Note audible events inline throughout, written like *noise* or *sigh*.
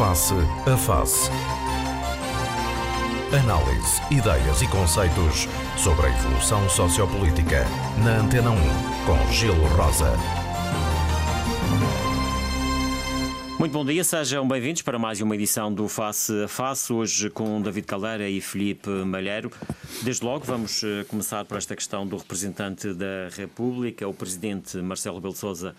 Face a Face. Análise, ideias e conceitos sobre a evolução sociopolítica. Na Antena 1, com Gelo Rosa. Muito bom dia, sejam bem-vindos para mais uma edição do Face a Face, hoje com David Caldeira e Felipe Malheiro. Desde logo vamos eh, começar por esta questão do representante da República, o presidente Marcelo Rebelo de Sousa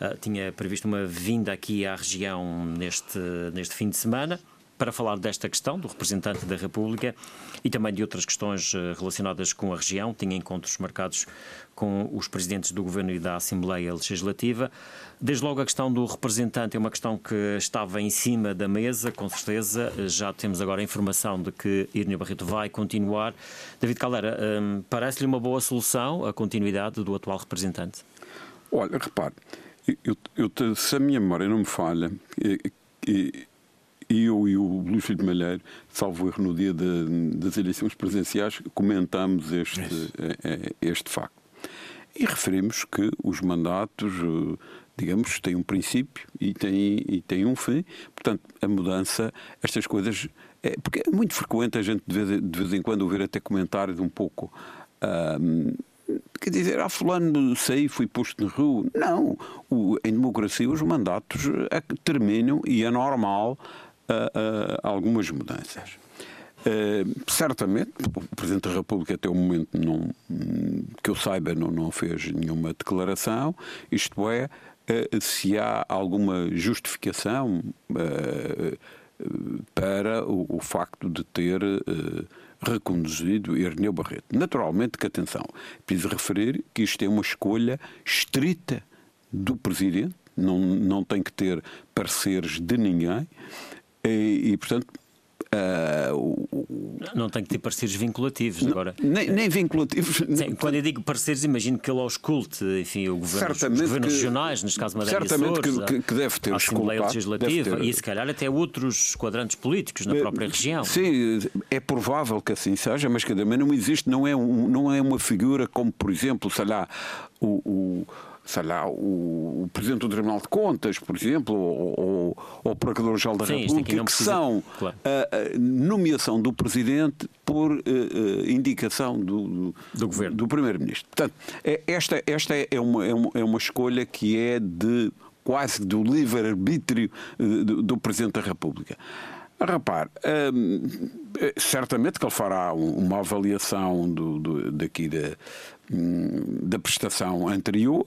uh, tinha previsto uma vinda aqui à região neste, neste fim de semana para falar desta questão do representante da República e também de outras questões uh, relacionadas com a região. Tinha encontros marcados com os presidentes do Governo e da Assembleia Legislativa. Desde logo a questão do representante é uma questão que estava em cima da mesa, com certeza. Já temos agora a informação de que Irnio Barreto vai continuar. David Caldeira, um, parece-lhe uma boa solução a continuidade do atual representante? Olha, repare, eu, eu, se a minha memória não me falha, eu e o Luís Filho de Malheiro, salvo erro no dia de, das eleições presidenciais, comentámos este, este facto. E referimos que os mandatos, eh, digamos, têm um princípio e têm, e têm um fim. Portanto, a mudança, estas coisas. É, porque é muito frequente a gente de vez, de vez em quando ouvir até comentários um pouco. Quer dizer, ah, fulano saí, fui posto na rua. Não. O, em democracia os mandatos é terminam e é normal uh, uh, algumas mudanças. Uh, certamente, o Presidente da República até o momento, não, que eu saiba, não, não fez nenhuma declaração, isto é, uh, se há alguma justificação uh, para o, o, facto de ter reconduzido Erneu Barreto. Naturalmente que, atenção, preciso referir que isto é uma escolha estrita do Presidente, não, não tem que ter pareceres de ninguém, e, e portanto, Uh, não tem que ter pareceres vinculativos não, agora. Nem, nem vinculativos. Sim, quando eu digo pareceres, imagino que ele ausculte, enfim, o governo, os governos que, regionais, neste caso Madeira Certamente Açores, que, que, deve ter a Assembleia Legislativa ter... e se calhar até outros quadrantes políticos na própria região. Sim, é provável que assim seja, mas cada não existe, não é, um, não é uma figura como, por exemplo, sei lá, o, o sei lá, o, o Presidente do Tribunal de Contas, por exemplo, ou, ou, ou o Procurador-Geral da Sim, República, que são claro. a, a, nomeação do Presidente por uh, indicação do, do, do Governo. Do Primeiro-Ministro. Portanto, é, esta, esta é, uma, é, uma, é uma escolha que é de quase do livre-arbítrio do, do Presidente da República. Repare, hum, certamente que ele fará uma avaliação do, do, daqui da, hum, da prestação anterior,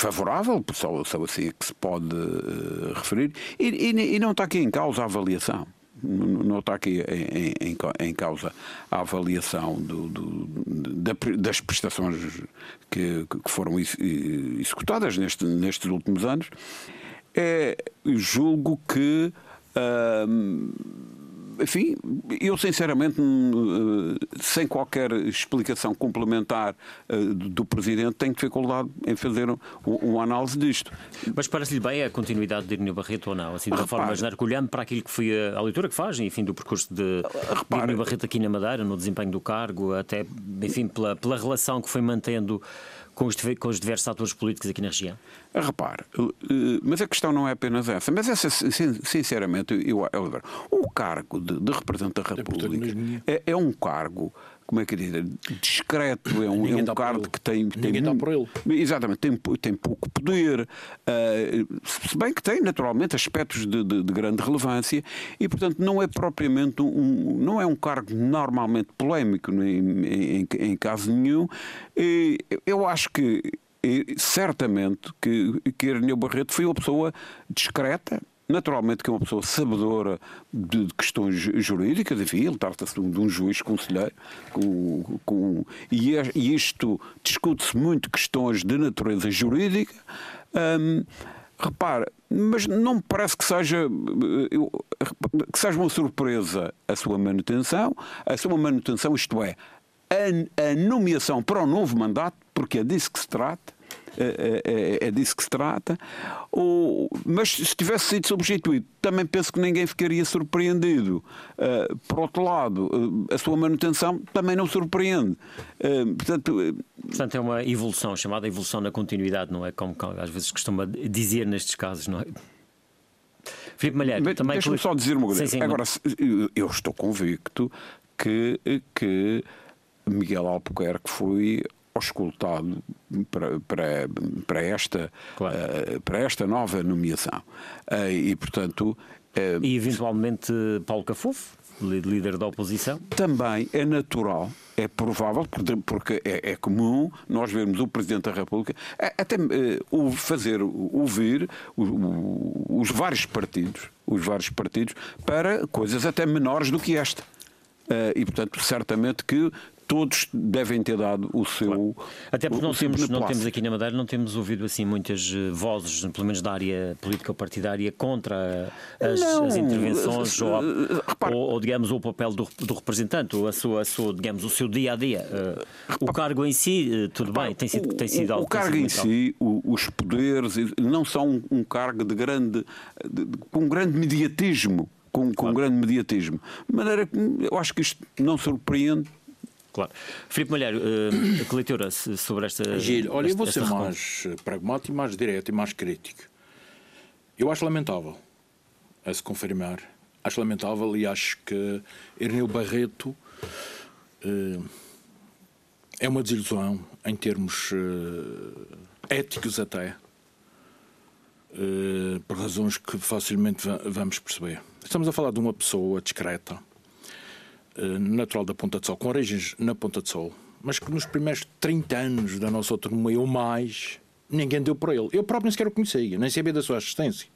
favorável, só, só assim é que se pode uh, referir, e, e, e, não está aqui em causa a avaliação. Não está aqui em, em, em causa a avaliação do, do, da, das prestações que, que foram executadas neste, nestes últimos anos. É, julgo que. Enfim, eu sinceramente, eh, sem qualquer explicação complementar eh, do Presidente, tenho dificuldade em fazer uma análise disto. Mas parece-lhe bem a continuidade de Irneu Barreto ou não? Assim, de uma forma imaginar, olhando para aquilo que foi a, leitura que faz, enfim, do percurso de, Repare, de Barreto aqui na Madeira, no desempenho do cargo, até, enfim, pela, pela relação que foi mantendo com os, com os diversos atores políticos aqui na região? Repare, eh, mas a questão não é apenas essa. Mas essa, sinceramente, eu, eu, o cargo de, de representante da República é, é um cargo como é que dizer, discreto, é um, é um cargo que tem. tem Ninguém está por ele. Exatamente, tem, tem pouco poder, uh, se bem que tem, naturalmente, aspectos de, de, de, grande relevância, e, portanto, não é propriamente um. não é um cargo normalmente polémico em, em, em caso nenhum. E eu acho que certamente que, que Irineu Barreto foi uma pessoa discreta, Naturalmente que é uma pessoa sabedora de questões jurídicas, enfim, ele trata-se de um juiz conselheiro, com, com, e, é, e isto discute-se muito questões de natureza jurídica. Hum, repare, mas não me parece que seja, que seja uma surpresa a sua manutenção, a sua manutenção, isto é, a, a nomeação para o novo mandato, porque é disso que se trata, é, é, é, disso que se trata. Ou, mas se tivesse sido substituído, também penso que ninguém ficaria surpreendido. Uh, por outro lado, uh, a sua manutenção também não surpreende. Uh, portanto, portanto, é uma evolução, chamada evolução na continuidade, não é? Como às vezes costuma dizer nestes casos, não é? Filipe Malheiro, também... Deixa-me só dizer uma coisa. Sim, sim, Agora, eu estou convicto que, que Miguel Albuquerque foi auscultado para, para, para, esta, claro. uh, para esta nova nomeação. Uh, e, portanto. Uh, e eventualmente Paulo Cafufo, líder da oposição? Também é natural, é provável, porque é, é comum nós vermos o Presidente da República até fazer ouvir os, os vários partidos, os vários partidos, para coisas até menores do que esta. e, portanto, certamente que todos devem ter dado o seu. Claro. Até porque não, temos, não temos aqui na Madeira, não temos ouvido assim muitas eh, vozes, pelo menos da área política-partidária, contra as, as intervenções ou, ou, ou, digamos, o papel do, do representante, ou a sua, a sua, digamos, o seu dia a dia. Uh, o cargo em si, uh, tudo bem, tem sido, tem sido algo. O cargo em si, o, os poderes, não são um, um cargo de grande, de, com grande mediatismo com, com claro. grande mediatismo. De maneira que eu acho que isto não surpreende Claro. Filipe Malheiro, uh, que leitura sobre esta. Gil, olha, esta, eu vou ser mais pragmático, mais direto e mais crítico. Eu acho lamentável a se confirmar. Acho lamentável e acho que Ernil Barreto uh, é uma desilusão em termos uh, éticos até. Uh, por razões que facilmente vamos perceber. Estamos a falar de uma pessoa discreta, eh, natural da Ponta de Sol, com origens na Ponta de Sol, mas que nos primeiros 30 anos da nossa autonomia ou mais, ninguém deu por ele. Eu próprio nem sequer o conhecia, nem sabia da sua existência.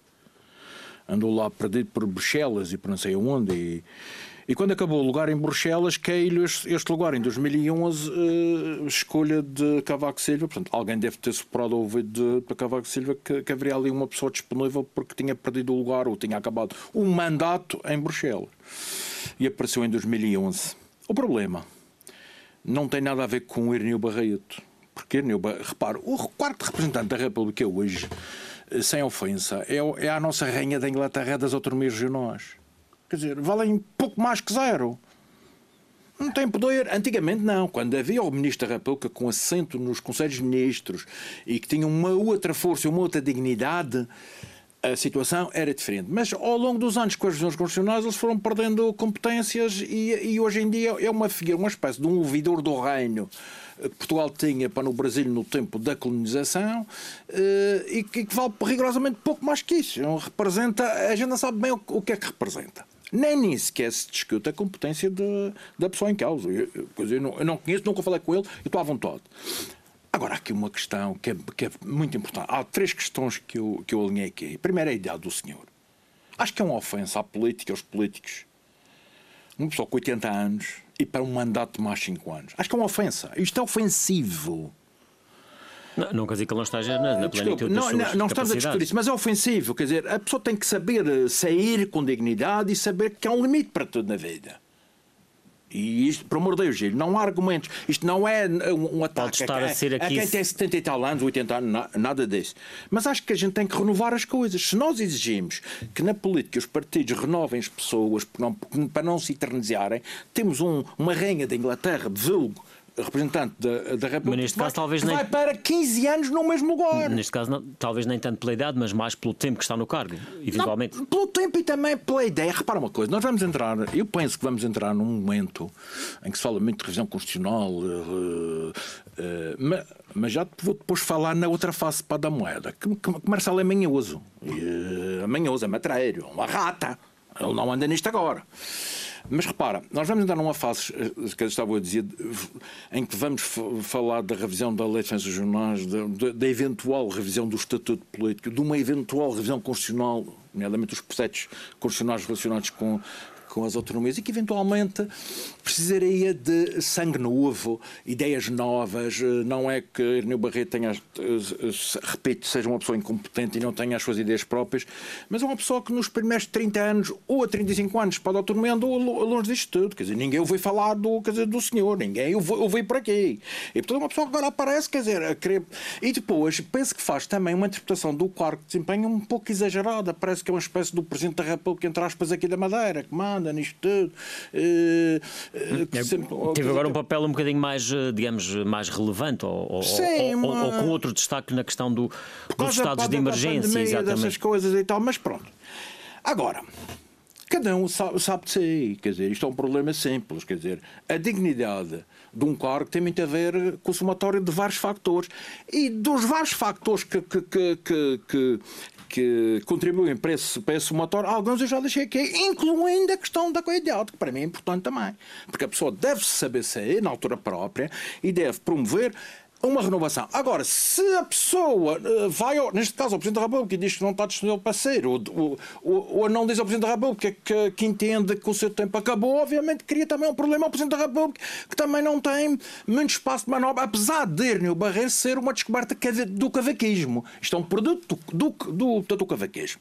Andou lá perdido por Bruxelas e por não sei aonde. E, e quando acabou o lugar em Bruxelas, caiu este, lugar em 2011, uh, eh, escolha de Cavaco Silva. Portanto, alguém deve ter soprado ao ouvido de Cavaco Silva que, que haveria ali uma pessoa disponível porque tinha perdido o lugar ou tinha acabado um mandato em Bruxelas e apareceu em 2011. O problema não tem nada a ver com o Irneu Barreto. Porque Irneu Barreto, repare, o quarto representante da República hoje, eh, sem ofensa, é, é a nossa rainha da Inglaterra das autonomias regionais. Quer dizer, valem pouco mais que zero. Não tem poder. Antigamente não. Quando havia o Ministro da República com assento nos Conselhos de Ministros e que tinha uma outra força, uma outra dignidade, a situação era diferente. Mas ao longo dos anos, com as revisões constitucionais, eles foram perdendo competências e, e, hoje em dia é uma figura, uma espécie de um ouvidor do reino que Portugal tinha para no Brasil no tempo da colonização eh, e que, vale rigorosamente pouco mais que isso. Representa, a gente não sabe bem o, o que é que representa. Nem nem sequer se discute a competência de, da pessoa em causa. Eu, eu, eu, não, eu não conheço, nunca falei com ele e estou à vontade. Agora, há aqui uma questão que é, que é, muito importante. Há três questões que eu, que eu alinhei aqui. Primeiro é a idade do senhor. Acho que é uma ofensa à política, aos políticos. Uma pessoa com 80 anos e para um mandato de mais 5 anos. Acho que é uma ofensa. Isto é ofensivo. Não, não quer dizer que ele não esteja na, na plenitude não, não, não estamos a discutir isso, mas é ofensivo. Quer dizer, a pessoa tem que saber sair com dignidade e saber que há um limite para tudo na vida. E isto, por amor de Deus, não há argumentos. Isto não é um, um ataque Pode estar a, a, ser aqui... a quem tem 70 e tal anos, 80 anos, nada disso. Mas acho que a gente tem que renovar as coisas. Se nós exigimos que na política os partidos renovem as pessoas para não, para não se eternizarem, temos um, uma rainha da Inglaterra, de vulgo, representante da, da República mas neste caso, talvez vai nem... para 15 anos no mesmo lugar. Neste caso, não, talvez nem tanto pela idade, mas mais pelo tempo que está no cargo, eventualmente. Não, pelo tempo e também pela ideia. Repara uma coisa, nós vamos entrar, eu penso que vamos entrar num momento em que se fala muito de revisão constitucional, uh, uh, mas, mas, já vou depois falar na outra face para da moeda, que, que, que Marcelo é manhoso. Uh, manhoso, é matreiro, uma rata. Ele não anda nisto agora. Mas repara, nós vamos entrar numa fase, eh, que eu estava a dizer, em que vamos falar da revisão da lei de defesa jornais, da, da, eventual revisão do estatuto político, de uma eventual revisão constitucional, nomeadamente os processos constitucionais relacionados com com as autonomias e que eventualmente precisaria de sangue novo, ideias novas. Eh, não é que Irneu Barreto tenha, eh, repito, seja uma pessoa incompetente e não tenha as suas ideias próprias, mas é uma pessoa que nos primeiros 30 anos ou a 35 anos para a autonomia andou longe disto tudo. Quer dizer, ninguém ouviu falar do, quer dizer, do senhor, ninguém ouviu por aqui. E portanto, é uma pessoa que agora aparece, quer dizer, a querer. E depois, penso que faz também uma interpretação do cargo de desempenho um pouco exagerada. Parece que é uma espécie do Presidente da República, entre aspas, aqui da Madeira, que manda anda nisto tudo. Uh, uh, sempre, Teve agora um papel um bocadinho mais, digamos, mais relevante ou, Sim, ou, ou, ou com outro destaque na questão do, dos estados de emergência. Pandemia, exatamente. dessas coisas e tal, mas pronto. Agora, cada um sabe, sabe de si. Quer dizer, isto é um problema simples. Quer dizer, a dignidade de um cargo tem muito a ver com o somatório de vários factores. E dos vários factores que, que, que, que, que contribuem para esse, para esse somatório, alguns eu já deixei aqui, incluindo a questão da qualidade, que para mim é importante também. Porque a pessoa deve saber sair na altura própria e deve promover uma renovação. Agora, se a pessoa uh, vai, ao, neste caso, ao Presidente da República e diz que não está disponível para ser, ou, ou, ou não diz ao Presidente da República que, que, entende que o seu tempo acabou, obviamente cria também um problema ao Presidente da República, que também não tem muito espaço de manobra, apesar de Irnio Barreiro ser uma descoberta do cavaquismo. Isto é um produto do, do, do, do cavaquismo.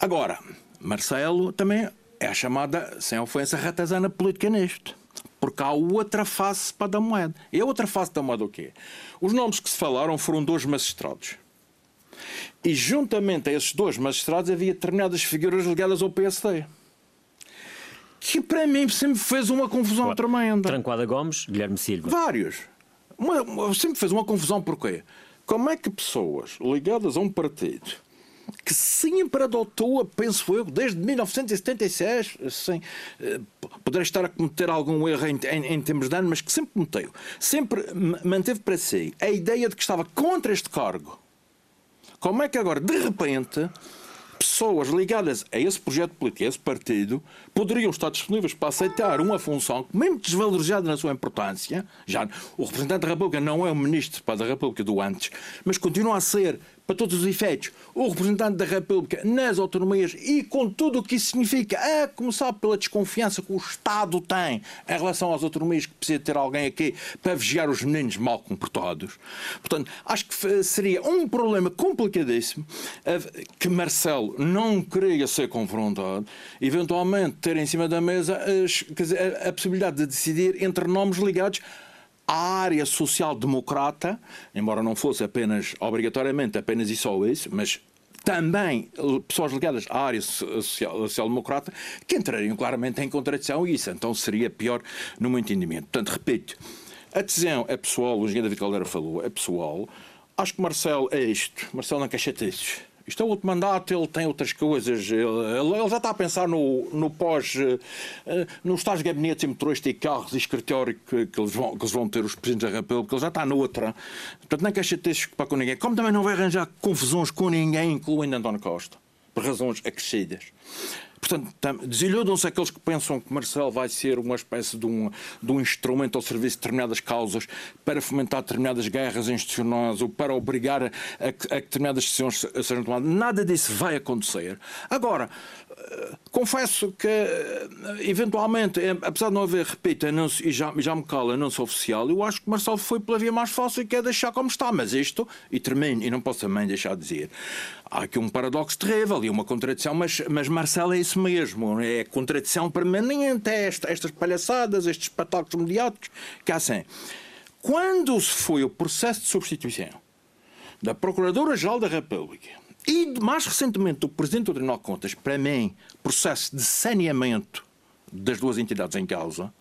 Agora, Marcelo também é a chamada, sem ofensa, ratazana política neste. Porque há outra face para da moeda. E a outra face da moeda o quê? Os nomes que se falaram foram dois magistrados. E juntamente a esses dois magistrados havia determinadas figuras ligadas ao PSD. Que para mim sempre fez uma confusão claro. tremenda. Tranquada Gomes, Guilherme Silva. Vários. Uma, sempre fez uma confusão porquê? Como é que pessoas ligadas a um partido que sempre adotou, penso eu, desde 1976, sem eh, poder estar a cometer algum erro em, em, em termos de ano, mas que sempre cometeu, sempre manteve para si a ideia de que estava contra este cargo. Como é que agora, de repente, pessoas ligadas a esse projeto político, a esse partido, poderiam estar disponíveis para aceitar uma função mesmo desvalorizada na sua importância. Já o representante da República não é o ministro da República do antes, mas continua a ser para todos os efeitos, o representante da República nas autonomias e com tudo o que isso significa, a começar pela desconfiança que o Estado tem em relação às autonomias, que precisa ter alguém aqui para vigiar os meninos mal comportados. Portanto, acho que seria um problema complicadíssimo que Marcelo não queria ser confrontado, eventualmente ter em cima da mesa a, a possibilidade de decidir entre nomes ligados a área social-democrata, embora não fosse apenas, obrigatoriamente, apenas e só isso, mas também pessoas ligadas à área social-democrata que entrariam claramente em contradição e isso então seria pior no meu entendimento. Portanto, repito, a decisão é pessoal, o engenheiro David Caldeira falou, é pessoal. Acho que Marcelo é isto. Marcelo não quer chatices. Isto é outro mandato, ele tem outras coisas. Ele, ele já está a pensar no, no pós. Uh, nos tais gabinetes e motorista e carros e escritório que, que, eles vão, que eles vão ter os presidentes da República. Ele já está noutra. Portanto, nem quer chateiros para com ninguém. Como também não vai arranjar confusões com ninguém, incluindo António Costa. Por razões acrescidas. Portanto, desiludam-se aqueles que pensam que Marcelo vai ser uma espécie de um, de um instrumento ao serviço de determinadas causas para fomentar determinadas guerras institucionais ou para obrigar a, a que determinadas decisões sejam tomadas. Nada disso vai acontecer. Agora, confesso que, eventualmente, é, apesar de não haver, repito, anúncio, e já, já me cala anúncio oficial, eu acho que Marcelo foi pela via mais fácil e quer deixar como está. Mas isto, e termino, e não posso também deixar de dizer, há aqui um paradoxo terrível e uma contradição, mas, mas Marcelo é isso mesmo, é contradição permanente, é esta, estas palhaçadas, estes espetáculos mediáticos, que há assim. Quando se foi o processo de substituição da Procuradora-Geral da República e, mais recentemente, o Presidente do Tribunal de Contas, para mim, processo de saneamento das duas entidades em causa,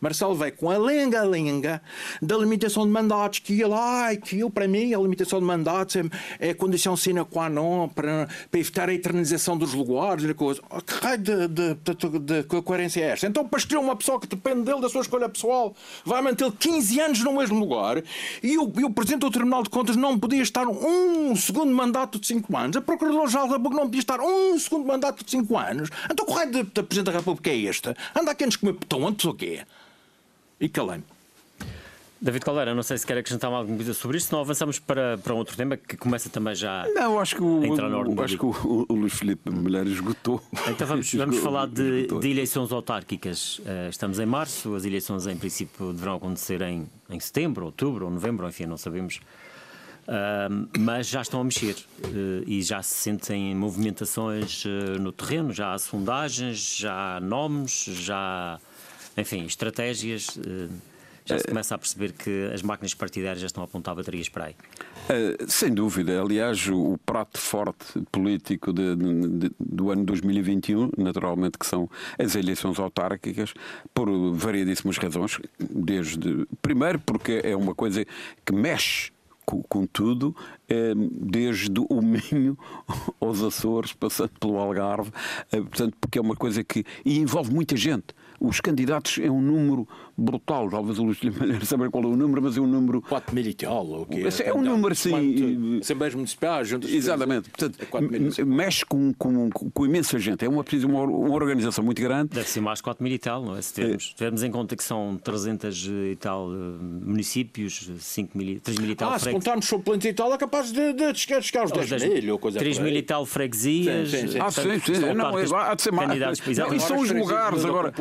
Marcelo veio com a lenga-lenga da limitação de mandatos, que ele, ai, que eu, para mim, a limitação de mandatos é, é condição sine qua non para, para evitar a eternização dos lugares e coisa. Oh, que raio de, de, de, de, coerência é esta? Então, para escolher uma pessoa que depende dele, da sua escolha pessoal, vai manter 15 anos no mesmo lugar e o, e o Presidente do Tribunal de Contas não podia estar um segundo mandato de 5 anos. A Procuradora-Geral da República não podia estar um segundo mandato de 5 anos. Então, que raio da Presidente da República é esta? Anda aqui a nos comer antes ou quê? E calei-me. David Caldeira, não sei se quer acrescentar alguma coisa sobre isto, senão avançamos para, para outro tema que começa também já não, acho que o, a entrar na ordem. Acho que o, o Luís Filipe Mulher esgotou. Então vamos, *laughs* vamos falar de, de, eleições autárquicas. Uh, estamos em março, as eleições em princípio deverão acontecer em, em setembro, outubro ou novembro, enfim, não sabemos. Uh, mas já estão a mexer uh, e já se sentem movimentações no terreno, já há sondagens, já há nomes, já há enfim, estratégias. Eh, já se começa a perceber que as máquinas partidárias já estão a apontar baterias para aí. Uh, sem dúvida. Aliás, o, o prato forte político de, de, do ano 2021, naturalmente, que são as eleições autárquicas, por variedíssimas razões. Desde, primeiro, porque é uma coisa que mexe tudo, eh, desde o Minho *laughs* aos Açores, passando pelo Algarve, eh, portanto, porque é uma coisa que. e envolve muita gente. Os candidatos é um número brutal. Talvez o Luís Malheiro *laughs* saber qual é o número, mas é um número. 4 mil e tal, o que é? É um número assim. Assembleias municipais, juntas Exatamente. Portanto, é mexe com, com, com, imensa gente. É uma, uma, uma organização muito grande. Deve ser mais 4 mil e tal, não é? Se tivermos, é. tivermos em conta que são 300 e tal eh, municípios, 5 mil, 3 mil e tal. Ah, se contarmos sobre plantas e tal, é capaz de, de chegar, chegar aos 10 mil ou coisa 3 mil e tal freguesias. Sim, sim, sim. Ah, sim, sim. Não, há de ser mais. E são os lugares agora.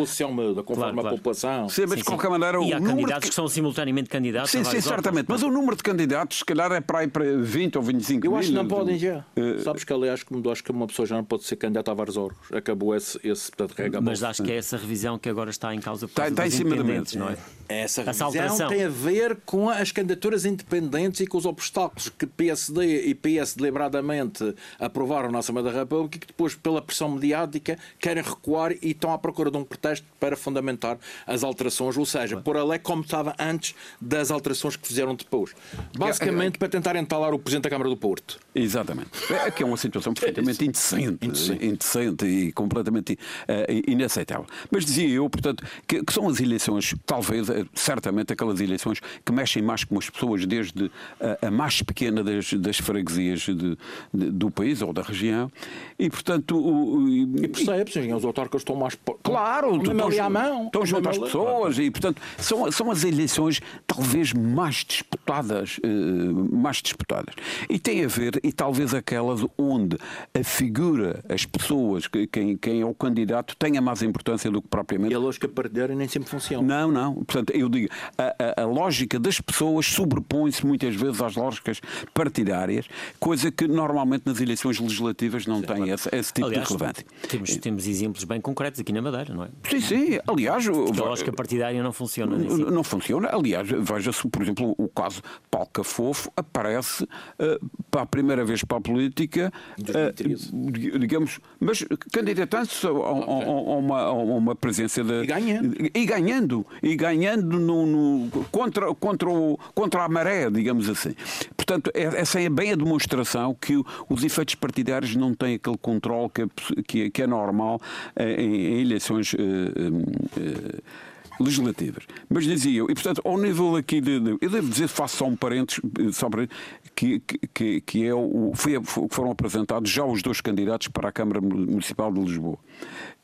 Da conforme a população. Sim, mas de qualquer maneira há candidatos que... que... são simultaneamente candidatos. Sim, sim, certamente. Mas o número de candidatos, se calhar, é para aí para 20 ou 25 Eu mil. acho que não podem já. Uh... Sabes que, aliás, como acho que uma pessoa já não pode ser candidata a vários órgãos. Acabou esse, esse portanto, Mas acho que é essa revisão que agora está em causa está, está em cima da mesa. Não é? Essa revisão tem a ver com as candidaturas independentes e com os obstáculos que PSD e PS deliberadamente aprovaram na Assembleia da República e que depois, pela pressão mediática, querem recuar e estão à procura de um pretexto para fundamentar as alterações, ou seja, por a lei como estava antes das alterações que fizeram depois. Basicamente é, é, para tentar entalar o Presidente da Câmara do Porto. Exatamente. É que é uma situação *laughs* perfeitamente é indecente, indecente, indecente e completamente uh, inaceitável. Mas dizia eu, portanto, que, que são as eleições, talvez certamente aquelas eleições que mexem mais com as pessoas, desde a, a mais pequena das, das freguesias de, de, do país ou da região, e portanto. O, e, e percebe-se, os autarcas estão mais. Claro, estão, estão, à mão. Estão junto às pessoas, e portanto são, são as eleições talvez mais disputadas, uh, mais disputadas. E tem a ver, e talvez aquelas onde a figura, as pessoas, quem, quem é o candidato, tenha mais importância do que propriamente. E a lógica partidária nem sempre funciona. Não, não. Portanto, eu digo, a, a, a lógica das pessoas sobrepõe-se muitas vezes às lógicas partidárias, coisa que normalmente nas eleições legislativas não sim, tem claro. esse, esse, tipo Aliás, de relevância. Temos, temos exemplos bem concretos aqui na Madeira, não é? Sim, sim. Aliás, Porque a lógica partidária não funciona. Não funciona. Aliás, veja-se, por exemplo, o caso Paulo Cafofo aparece uh, para a primeira vez para a política, uh, digamos, mas candidatando-se a, a, a, uma, a uma presença de. E ganhando. E ganhando. E ganhando no, no, contra, contra, o, contra a maré, digamos assim. Portanto, é, essa é bem a demonstração que os efeitos partidários não têm aquele controle que é, que é, que é normal eh, em, em eleições. Uh, legislativas. Mas dizia eu, e portanto, ao nível aqui de. de eu devo dizer, faço só um parênteses, só para, que, que, que é o. Foi, foram apresentados já os dois candidatos para a Câmara Municipal de Lisboa.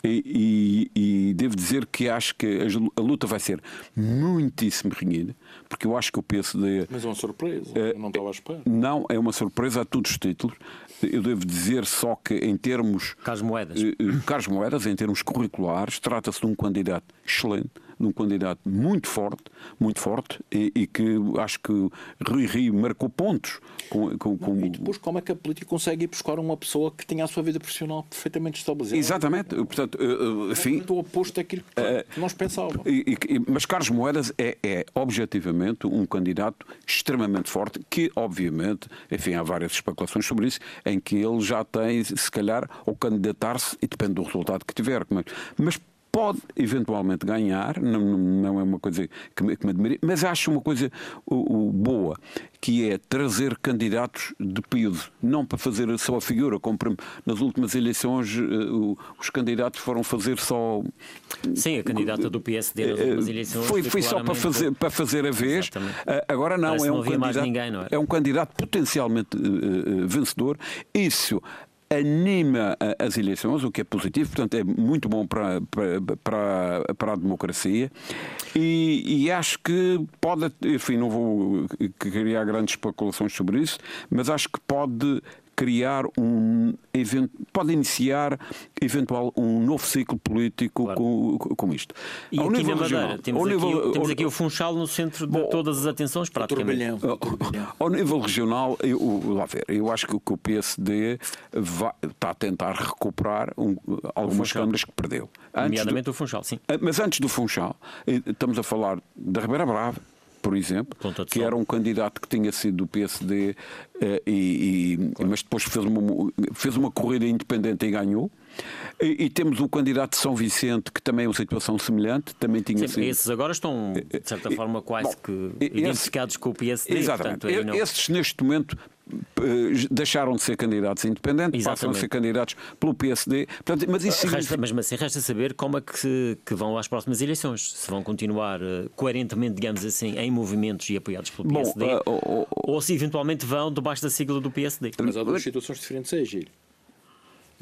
E, e, e, devo dizer que acho que a, luta vai ser muitíssimo renhida, porque eu acho que o PSD. Mas é uma surpresa, é, não estava à espera. Não, é uma surpresa a todos os títulos. Eu devo dizer só que, em termos. Carlos Moedas. Eh, eh, Carlos Moedas, em termos curriculares, trata-se de um candidato excelente de um candidato muito forte, muito forte, e, e que acho que Rui Rio marcou pontos. Com, com, com... E depois como é que a política consegue ir buscar uma pessoa que tinha a sua vida profissional perfeitamente estabelecida? Exatamente. Portanto, eh, eh, enfim... o oposto daquilo que uh, nós pensávamos. E, e, mas Carlos Moedas é, é, objetivamente, um candidato extremamente forte, que, obviamente, enfim, há várias especulações sobre isso, em que ele já tem, se calhar, ao candidatar-se, e depende do resultado que tiver, mas, mas pode eventualmente ganhar, não, não é uma coisa que me, que me admire, mas acho uma coisa o, o, boa, que é trazer candidatos de peso, não para fazer só a figura, como nas últimas eleições uh, os candidatos foram fazer só. Sim, a candidata do PSD nas últimas eleições. Foi, foi só para fazer, para fazer a vez. Uh, agora não, é um, não candidato, ninguém, não é? é um candidato potencialmente uh, vencedor. Isso anima as eleições, o que é positivo, portanto é muito bom para, para, para a democracia. E, e, acho que pode, enfim, não vou criar grandes especulações sobre isso, mas acho que pode criar um evento, pode iniciar eventual um novo ciclo político claro. com, com isto. E ao aqui na Madeira, temos, aqui, nível, temos aqui o Funchal no centro de bom, todas as atenções, praticamente. Ao, ao nível regional, eu, lá ver, eu acho que, que o PSD vai, está a tentar recuperar um, algumas câmaras que perdeu. Antes Nomeadamente do, o Funchal, sim. Ah, mas antes do Funchal, eh, estamos a falar da Ribeira Brava, por exemplo, que era um candidato que tinha sido do PSD, eh, e, e, mas depois fez uma, fez uma corrida independente e ganhou. E, e, temos o candidato de São Vicente, que também é uma situação semelhante, também tinha Sim, sido... Esses agora estão, de certa forma, quase Bom, que identificados com o PSD. Exatamente. Portanto, não... Esses, neste momento, eh, deixaram de ser candidatos independentes, Exatamente. passam a ser candidatos pelo PSD. Portanto, mas, isso resta, mas, mas assim, resta saber como é que, que, vão às próximas eleições. Se vão continuar uh, coerentemente, digamos assim, em movimentos e apoiados pelo Bom, PSD, uh, uh, ou se eventualmente vão debaixo da sigla do PSD. Mas há duas situações diferentes aí, Gil.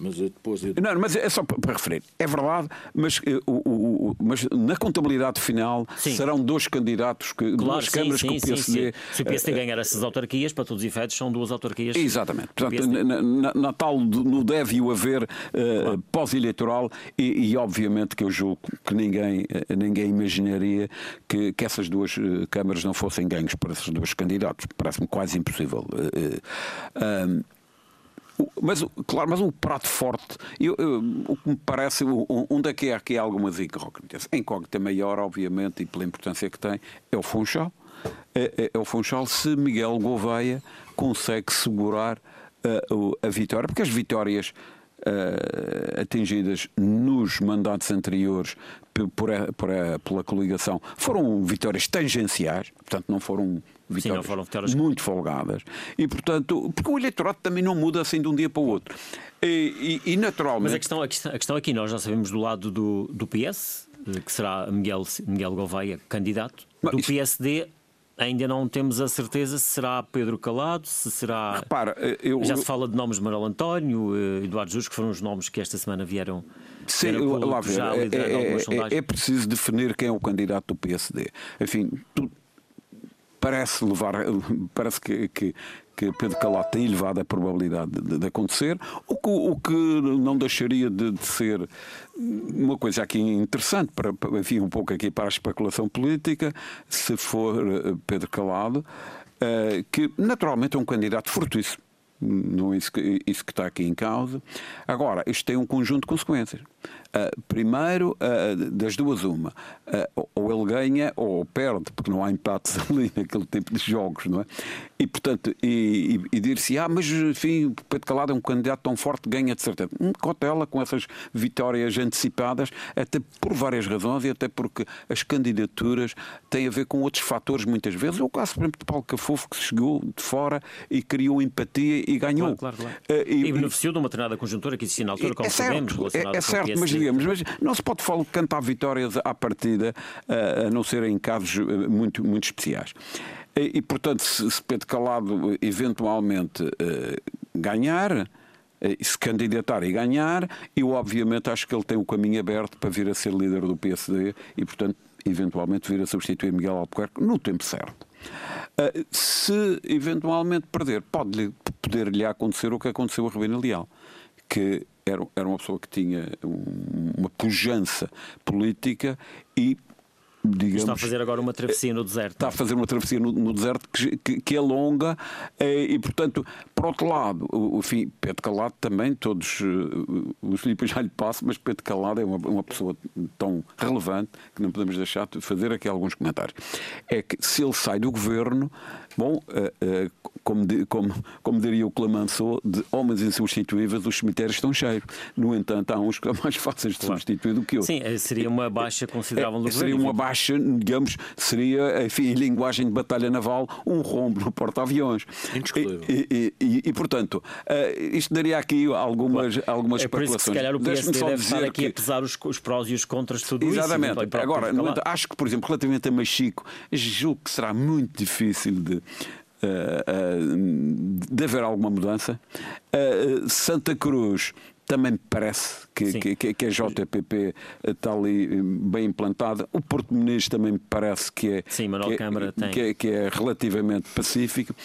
Mas depois. Eu... Não, mas é só para referir. É verdade, mas, eh, o, o, o mas na contabilidade final sim. serão dois candidatos, que, claro, duas sim, câmaras sim, que o PSD. Se o PSD uh, ganhar essas autarquias, para todos os efeitos, são duas autarquias. Exatamente. Portanto, na, na, na, tal, no deve e o haver uh, pós-eleitoral, e, e, obviamente que eu julgo que ninguém, ninguém imaginaria que, que essas duas câmaras não fossem ganhos para esses dois candidatos. Parece-me quase impossível. Uh, mas, claro, mas um prato forte, eu, eu, o que me parece, onde é que há aqui algumas incógnitas? A incógnita maior, obviamente, e pela importância que tem, é o Funchal. É, é, é o Funchal se Miguel Gouveia consegue segurar uh, a vitória, porque as vitórias uh, atingidas nos mandatos anteriores por, por, pela coligação foram vitórias tangenciais, portanto não foram vitórias, Sim, foram vitórias muito folgadas. E, portanto, porque o eleitorado também não muda assim de um dia para o outro. E, e, e naturalmente. Mas a questão, a questão, a questão aqui, nós já sabemos do lado do, do PS, eh, que será Miguel, Miguel Gouveia candidato. Do Mas, PSD, ainda não temos a certeza se será Pedro Calado, se será. Repara, eh, eu... Já se fala de nomes de Manuel António, eh, Eduardo Jus, que foram os nomes que esta semana vieram. Sim, lá ver, é, é, é, preciso definir quem é o candidato do PSD. Enfim, parece levar, *laughs* parece que, que, que Pedro Calado tem elevado a probabilidade de, de acontecer, o que, o que não deixaria de, de, ser uma coisa aqui interessante, para, enfim, um pouco aqui para a especulação política, se for eh, Pedro Calado, uh, que naturalmente é um candidato fortíssimo. Não é isso que, isso que está aqui em causa. Agora, isto tem um conjunto de consequências. Uh, primeiro, uh, das duas, uma. Uh, ou ele ganha ou perde, porque não há empates *laughs* ali naquele tipo de jogos, não é? E, portanto, e, e, e dir-se, ah, mas enfim, o Pedro Calado é um candidato tão forte, ganha de certeza. Um, cotela com essas vitórias antecipadas, até por várias razões e até porque as candidaturas têm a ver com outros fatores, muitas vezes. É o caso, por exemplo, de Paulo Cafofo, que chegou de fora e criou empatia e ganhou. Claro, claro, claro. e, beneficiou de uma determinada conjuntura que existia na altura, como é sabemos, é, é certo, mas digamos, mas não se pode falar, cantar vitórias à partida, a não ser em casos eh, muito, muito especiais. E, e portanto, se, se Pedro Calado eventualmente uh, ganhar, eh, se candidatar e ganhar, eu obviamente acho que ele tem o caminho aberto para vir a ser líder do PSD e, portanto, eventualmente vir a substituir Miguel Albuquerque no tempo certo. Uh, se eventualmente perder, pode poder-lhe acontecer o que aconteceu a Rebina Leal, que era, era uma pessoa que tinha uma pujança política e digamos, está a fazer agora uma travessia no deserto. Está a fazer uma travessia no, no deserto que, que, que, é longa eh, e, portanto, por outro lado, o, fim, Pedro Calado também, todos, uh, o Filipe já lhe passa, mas Pedro Calado é uma, uma pessoa tão relevante que não podemos deixar de fazer aqui alguns comentários. É que se ele sai do governo, bom, uh, uh, como, como, como diria o Clemenceau, de homens insubstituíveis, os cemitérios estão cheios. No entanto, há uns que são mais fáceis de claro. substituir do que outros. Sim, seria uma baixa considerável é, Seria uma baixa, digamos, seria, enfim, em linguagem de batalha naval, um rombo no porta-aviões. E, e, e, e, portanto, uh, isto daria aqui algumas, claro. algumas é por especulações. Isso que se calhar o PSD deve estar aqui que... a pesar os, os prós e os contras de tudo Exatamente. isso. Exatamente. Agora, entanto, acho que, por exemplo, relativamente a Machico, julgo que será muito difícil de de haver alguma mudança. Santa Cruz também me parece que, que, que, a JPP está ali bem implantada. O Porto Muniz também me parece que é, Sim, que. Que, é, que é relativamente pacífico.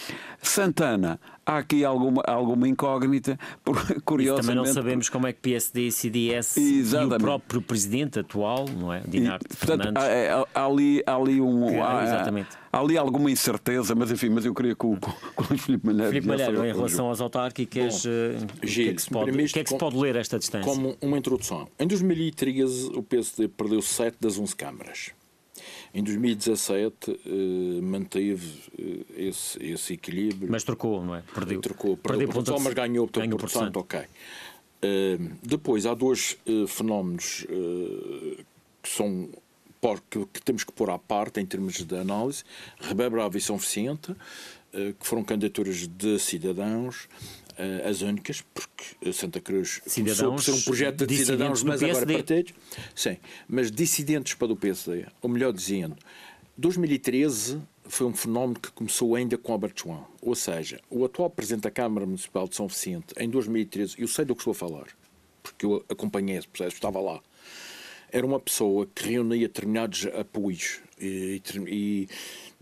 Santana, há aqui alguma, alguma incógnita, porque curiosamente... também não sabemos como é que PSD e CDS Exatamente. e o próprio presidente atual, não é? Dinarte e, portanto, Fernandes... Há, é, há, ali, há ali um... Há, Exatamente. Há ali alguma incerteza, mas enfim, mas eu queria que o, com o Filipe Malheiro... Filipe Malheiro, em relação às autárquicas, Bom, eh, o que é que se pode, que é que se pode ler esta distância? Como uma introdução. Em 2013 o PSD perdeu 7 das 11 câmaras. Em 2017 eh, manteve eh, esse, esse equilíbrio. Mas trocou, não é? Perdeu. Trocou, perdeu, perdeu por mas ganhou, ganhou portanto, ok. Uh, depois, há dois uh, fenómenos uh, que são que, que, temos que pôr à parte em termos de análise. Rebé Bravo e São Vicente, que foram candidaturas de cidadãos, as únicas, porque Santa Cruz cidadãos, começou por ser um projeto de cidadãos, mas agora partidos. Sim, mas dissidentes para o PSD, ou melhor dizendo, 2013 foi um fenómeno que começou ainda com Albert João. Ou seja, o atual Presidente da Câmara Municipal de São Vicente, em 2013, eu sei do que estou a falar, porque eu acompanhei esse processo, estava lá. Era uma pessoa que reunia determinados apoios e, e,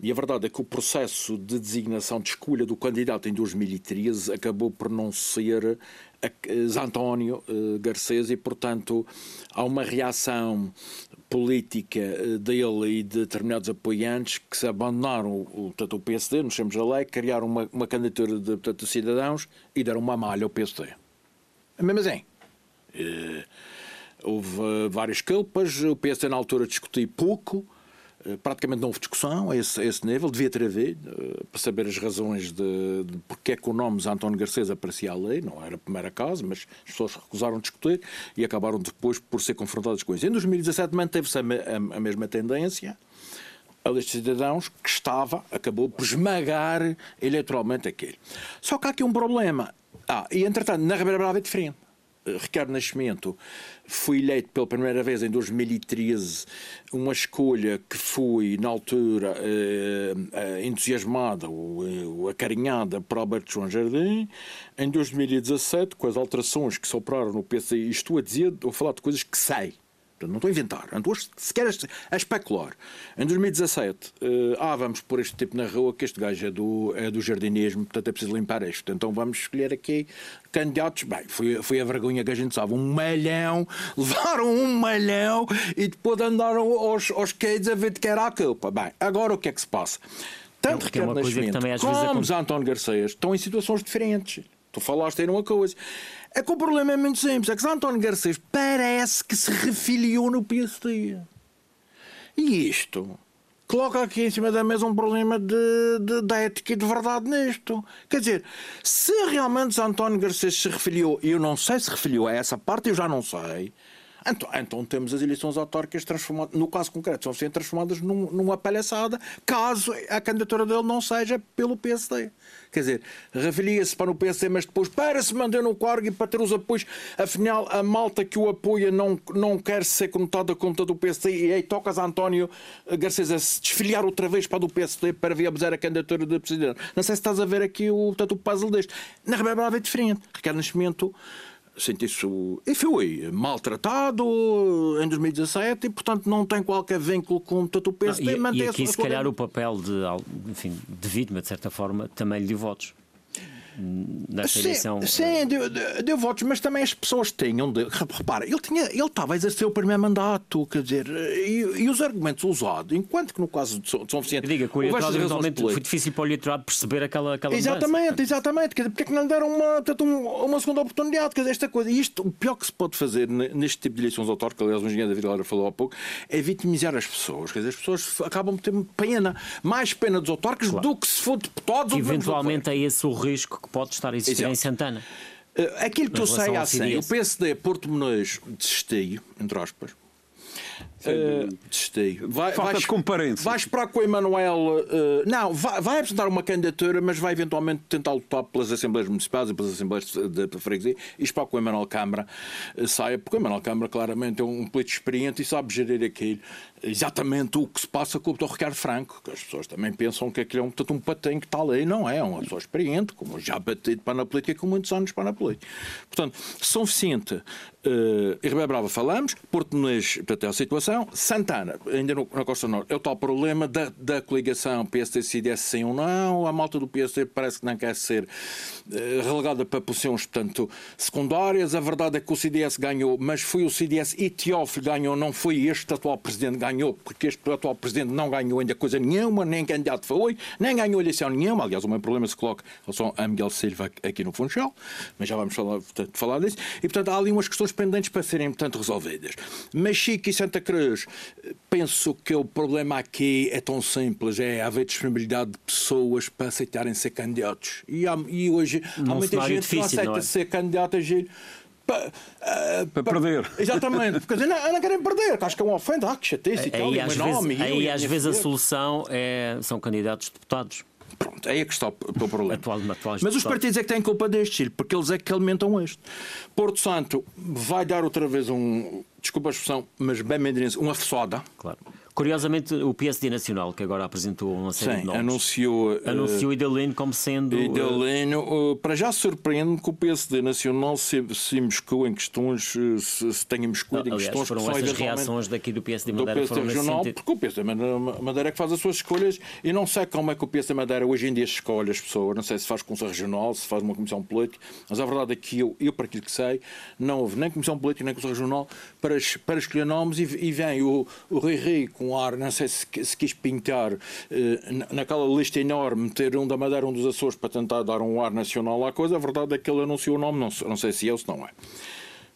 e, a verdade é que o processo de designação de escolha do candidato em 2013 acabou por não ser António uh, Garcês e, portanto, há uma reação política eh, dele e de determinados apoiantes que se abandonaram o, o, o PSD, nos chamamos a lei, criaram uma, uma candidatura de, portanto, cidadãos e deram uma malha ao PSD. Mesmo assim. Houve várias culpas, o PSD na altura discutiu pouco, praticamente não houve discussão a esse, a esse nível, devia ter havido, para saber as razões de, de porque é que o nome de António Garcês aparecia à lei, não era a primeira causa, mas as pessoas recusaram discutir e acabaram depois por ser confrontadas com isso. Em 2017 manteve-se a, a, a mesma tendência, a lista de cidadãos que estava, acabou por esmagar eleitoralmente aquele. Só que há aqui um problema. Ah, e entretanto, na Ribeira Brava é diferente. Eh, Ricardo Nascimento foi eleito pela primeira vez em 2013, uma escolha que foi, na altura, eh, eh, entusiasmada ou acarinhada por Alberto João Jardim. Em 2017, com as alterações que se operaram no PC, estou a dizer, vou falar de coisas que sei Portanto, não estou a inventar, não estou sequer a especular. Em 2017, uh, eh, ah, vamos pôr este tipo na rua, que este gajo é do, é do jardinismo, portanto é preciso limpar isto. Então vamos escolher aqui candidatos. Bem, foi, foi a vergonha que a gente sabe. Um malhão, *laughs* levaram um malhão e depois andaram aos, aos queidos a ver de que era a culpa. Bem, agora o que é que se passa? Tanto é Ricardo Nascimento como. António Garcês estão em situações diferentes. Tu falaste aí numa coisa. É que o problema é muito simples. É que António Garcês parece que se refiliou no PSD. E isto coloca aqui em cima da mesa um problema de, de, de ética e de verdade nisto. Quer dizer, se realmente António Garcês se refiliou, e eu não sei se refiliou a essa parte, eu já não sei. Então, então temos as eleições autárquicas transformadas, no caso concreto, são sendo transformadas num, numa palhaçada, caso a candidatura dele não seja pelo PSD. Quer dizer, revelia-se para o PSD, mas depois para se manter no cargo e para ter os apoios. Afinal, a malta que o apoia não, não quer ser conotada conta do PSD e aí tocas a António Garcês a se desfiliar outra vez para o PSD para viabilizar a candidatura de presidente. Não sei se estás a ver aqui o, portanto, o puzzle deste. Na Brava é diferente. Ricardo Nascimento sentiu-se e foi maltratado em 2017 e, portanto, não tem qualquer vínculo com o PSD. Não, e, e aqui, se calhar, o papel de, enfim, de vítima, de certa forma, também lhe deu votos nesta sim, eleição. Sim, deu, deu, votos, mas também as pessoas tinham de. Repara, ele, tinha, ele estava a exercer o primeiro mandato, quer dizer, e, e os argumentos usados, enquanto que no caso de São Vicente. Diga que o eleitorado eventualmente foi difícil para o eleitorado perceber aquela. aquela exatamente, mudança. exatamente. Quer dizer, porque é que não lhe deram uma, portanto, uma segunda oportunidade? Quer dizer, esta coisa. Isto, o pior que se pode fazer neste tipo de eleições autárquicas, aliás, o engenheiro David Lara falou há pouco, é vitimizar as pessoas. Quer dizer, as pessoas acabam por ter pena, mais pena dos autárquicos claro. do que se for deputados ou Eventualmente é esse o risco que pode estar a existir Exato. em Santana. Uh, aquilo que eu sei assim, o PSD Porto Menezes desistiu, entre aspas, Uh, Vai, Falta vais, de comparência. Vai esperar com o Emanuel. Uh, não, vai, vai, apresentar uma candidatura, mas vai eventualmente tentar lutar pelas Assembleias Municipais e pelas Assembleias de, de Freguesia e esperar que o Emanuel Câmara uh, saia, porque o Emanuel Câmara claramente é um político experiente e sabe gerir aquilo. Exatamente o que se passa com o Dr. Ricardo Franco, que as pessoas também pensam que aquilo é um, portanto, um patem que está ali, não é? É uma pessoa experiente, como já batido para na política, com muitos anos para na política. Portanto, São Vicente uh, e Ribeira Brava falamos, Porto Muniz, portanto, é a situação. Santana, ainda no, na Costa Norte, é o tal problema da, da coligação PSD-CDS sim ou não. A malta do PSD parece que não quer ser uh, relegada para posições, portanto, secundárias. A verdade é que o CDS ganhou, mas foi o CDS e Teófilo ganhou, não foi este atual presidente ganhou, porque este atual presidente não ganhou ainda coisa nenhuma, nem candidato foi, nem ganhou eleição nenhuma. Aliás, o meu problema se coloca em relação a Miguel Silva aqui no Funchal, mas já vamos falar, portanto, falar disso. E, portanto, há ali umas questões pendentes para serem, portanto, resolvidas. Mas Chico e Santa Cruz, penso que o problema aqui é tão simples, é haver disponibilidade de pessoas para aceitarem ser candidatos. E, há, e hoje há muita gente difícil, que não aceita não é? ser candidata a para, uh, para, perder. Exatamente, porque não, não querem perder, acho que é uma ofenda, ah, que chatice e tal, aí, e às nome, vezes, eu, aí e às vezes a solução é, são candidatos deputados. Pronto, aí é que está o o problema. Atual- atuais Mas os partidos é que têm culpa deste, Chile, porque eles é que alimentam este. Porto Santo vai dar outra vez um, desculpa a expressão, mas bem madeirense, uma fessada. Claro. Curiosamente, o PSD Nacional, que agora apresentou uma série de Sim, nomes, anunciou. eh, anunciou Idalino como sendo. eh, Idaleno, uh, para já surpreende que o PSD Nacional se, se imiscou em questões, uh, se, se tenha imiscuído em Aliás, questões foram que são essas reações daqui do PSD do Madeira PSD foram nesse Regional, sentido. porque o PSD Ma- Madeira é que faz as suas escolhas e não sei como é que o PSD Madeira hoje em dia escolhe as pessoas, não sei se faz Conselho Regional, se faz uma Comissão Política, mas a verdade é que eu, eu para aquilo que sei, não houve nem Comissão Política nem Conselho Regional para, para escolher nomes e, e vem o, o Rui Rui com ar, não sei se, se quis pintar eh, na- naquela lista enorme, meter um da Madeira, um dos Açores para tentar dar um ar nacional à coisa, a verdade é que ele anunciou o nome, não, não sei se é ou se não é.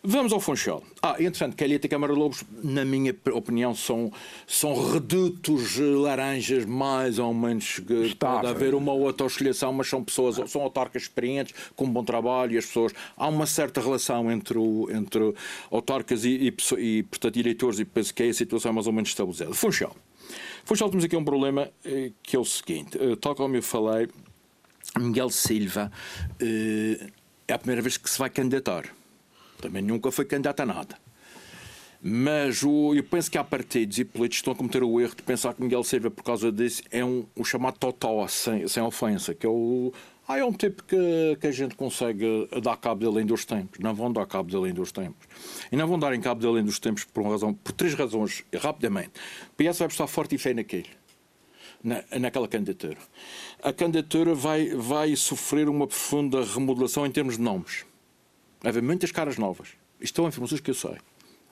Vamos ao Funchal. Ah, entretanto, Calheta e Câmara Lobos, na minha opinião, são, são redutos laranjas, mais ou menos. que Estáveis. Pode haver uma ou outra oscilação, mas são pessoas, são autarcas experientes, com bom trabalho e as pessoas. Há uma certa relação entre, o, entre autarcas e, e, e, portanto, eleitores, e penso que é a situação mais ou menos estabelecida. Funchal. Funchal, temos aqui um problema eh, que é o seguinte: eh, tal como eu falei, Miguel Silva eh, é a primeira vez que se vai candidatar. Também nunca foi candidato a nada. Mas o, eu penso que há partidos e políticos que estão a cometer o erro de pensar que Miguel Silva, por causa disso, é um, o chamado totó, sem, sem ofensa, que é o. Ah, é um tipo que, que a gente consegue dar cabo dele em dois tempos. Não vão dar cabo dele em dois tempos. E não vão dar em cabo dele em dois tempos por, uma razão, por três razões, rapidamente. O PS vai estar forte e feio naquele na, naquela candidatura. A candidatura vai, vai sofrer uma profunda remodelação em termos de nomes. Haver muitas caras novas. Isto são informações que eu sei.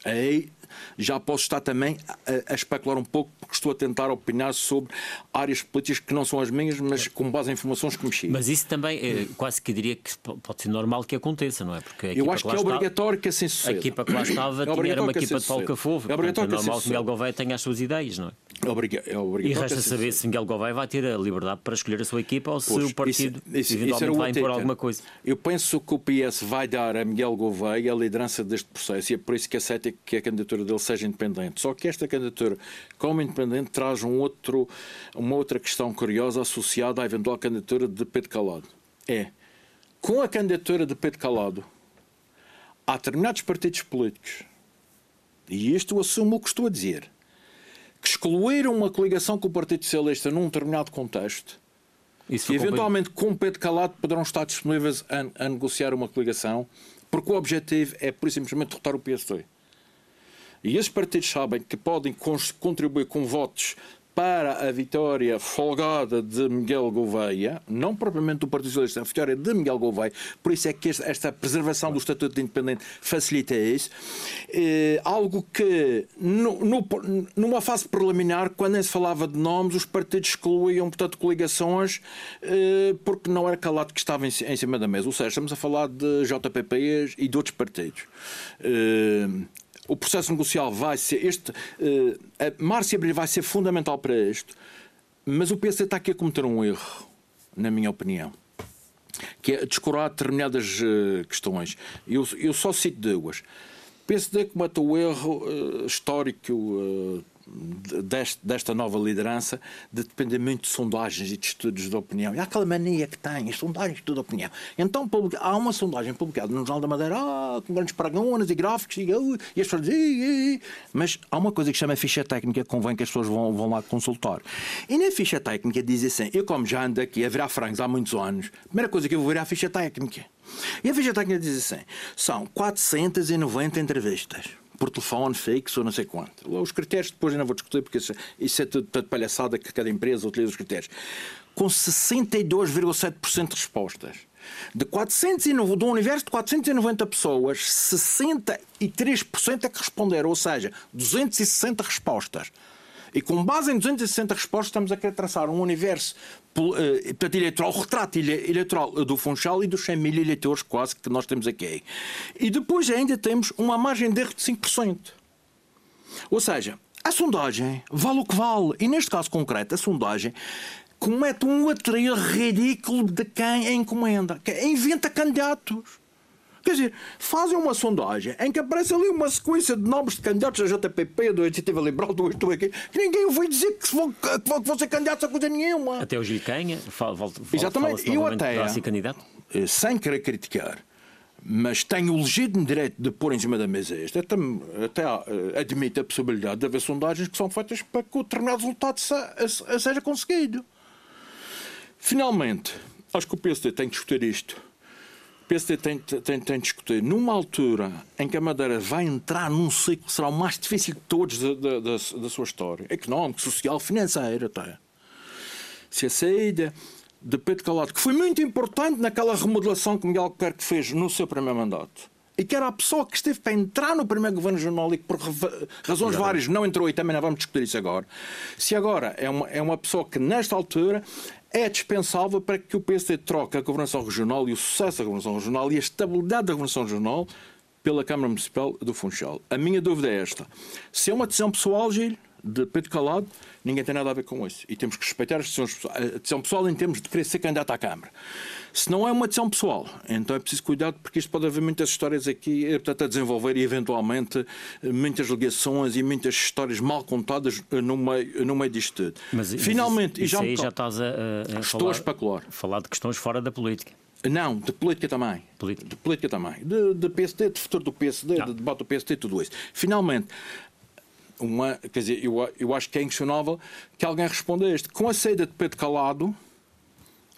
Aí já posso estar também a, a especular um pouco, porque estou a tentar opinar sobre áreas políticas que não são as minhas, mas com base em informações que me chegam. Mas isso também, eh, quase que diria que pode ser normal que aconteça, não é? Porque a Eu acho que lá é está- obrigatório que assim A suceda. equipa que lá *coughs* estava É tinha, era uma que equipa assim de Paulo suceda. Cafofo. É Portanto, é obrigatório que assim normal que Miguel. Gouveia tenha as suas ideias, não é? Obriga- é E resta saber se Miguel Gouveia vai ter a liberdade para escolher a sua equipa ou se Pois, o partido isso- isso- isso eventualmente era o vai impor alguma coisa. Eu penso que o PS vai dar a Miguel Gouveia a liderança deste processo e é por isso que aceita que a candidatura dele seja independente. Só que esta candidatura, como independente, traz um outro, uma outra questão curiosa associada à eventual candidatura de Pedro Calado. É, com a candidatura de Pedro Calado, há determinados partidos políticos, e isto eu assumo o que estou a dizer, que excluíram uma coligação com o Partido Socialista num determinado contexto Isso concluído. eventualmente com Pedro Calado poderão estar disponíveis a, a negociar uma coligação, porque o objetivo é, por e simplesmente, derrotar o PSD. E esses partidos sabem que podem contribuir com votos para a vitória folgada de Miguel Gouveia, não propriamente do Partido Socialista, a vitória de Miguel Gouveia, por isso é que esta preservação do Estatuto de Independente facilita isso. Eh, algo que, no- no- numa fase preliminar, quando nem se falava de nomes, os partidos excluíam, portanto, coligações, eh, porque não era calado que estava em, em cima da mesa. Ou seja, estamos a falar de JPPs e de outros partidos. Eh, o processo negocial vai ser este. a março e abril vai ser fundamental para isto, mas o PSD está aqui a cometer um erro, na minha opinião, que é descurar determinadas eh, questões. Eu, eu só cito duas. O PSD comete o erro eh, histórico deste- desta nova liderança de depender muito de sondagens e de estudos de opinião. E há aquela mania que tem, sondagens estudo de opinião. Então publica- há uma sondagem publicada no Jornal da Madeira ah, com grandes paragonas e gráficos e, "Ui", e as pessoas dizem, mas há uma coisa que chama ficha técnica que convém que as pessoas vão, vão lá consultar. E na ficha técnica diz assim, eu como já ando aqui a virar frangos há muitos anos, a primeira coisa que eu vou ver é a ficha técnica. E a ficha técnica diz assim, são 490 entrevistas por telefone, fixo ou não sei quanto. Os critérios depois não vou discutir porque isso, isso é tudo, palhaçada que cada empresa utiliza os critérios. Com 62,7% de respostas. De, 409, do universo de 490 pessoas, 63% é que responderam, ou seja, 260 respostas. E com base em 260 respostas, estamos a querer traçar um universo eh, portanto, eleitoral, o retrato ele- eleitoral do Funchal e dos 100 mil eleitores quase que nós temos aqui. E depois ainda temos uma margem de erro de 5%. Ou seja, a sondagem vale o que vale. E neste caso concreto, a sondagem comete um outro erro ridículo de quem a encomenda, que inventa candidatos. Quer dizer, fazem uma sondagem em que aparece ali uma sequência de nomes de candidatos da JPP, do Iniciativa Liberal, do Isto aqui, que ninguém ouviu dizer que vão, que vão ser candidatos a coisa nenhuma. Até o Gil Canha, fala, fala, Exatamente, eu até? Eh, sem querer criticar, mas tenho o legítimo direito de pôr em cima da mesa este, até, até uh, admite a possibilidade de haver sondagens que são feitas para que o determinado resultado seja conseguido. Finalmente, acho que o PSD tem que discutir isto. O PSD tem, tem, tem de discutir numa altura em que a Madeira vai entrar num ciclo que será o mais difícil de todos da, da, da, da sua história, económico, social, financeiro até. Se a saída de Pedro Calado, que foi muito importante naquela remodelação que Miguel Albuquerque fez no seu primeiro mandato. E que era a pessoa que esteve para entrar no primeiro governo jornal e que por razões várias não entrou e também não vamos discutir isso agora. Se agora é uma, é uma pessoa que nesta altura é dispensável para que o PSD troque a governação regional e o sucesso da governação regional e a estabilidade da governação regional pela Câmara Municipal do Funchal. A minha dúvida é esta. Se é uma decisão pessoal, Gil, de Pedro Calado, ninguém tem nada a ver com isso. E temos que respeitar a decisão pessoal em termos de querer ser candidato à Câmara. Se não é uma decisão pessoal, então é preciso cuidado porque isto pode haver muitas histórias aqui eh, portanto, a desenvolver e eventualmente eh, muitas ligações e muitas histórias mal contadas eh, no meio, no meio disto tudo. Mas, Finalmente, mas isso, e já, já estás a, a, a Estou falar, a especular. falar de questões fora da política. Não, de política também. Política. De política também. De, de PSD, de futuro do PSD, não. de debate do PSD, tudo isso. Finalmente, uma, quer dizer, eu, eu acho que é inquestionável que alguém responda a este. Com a saída de Pedro Calado,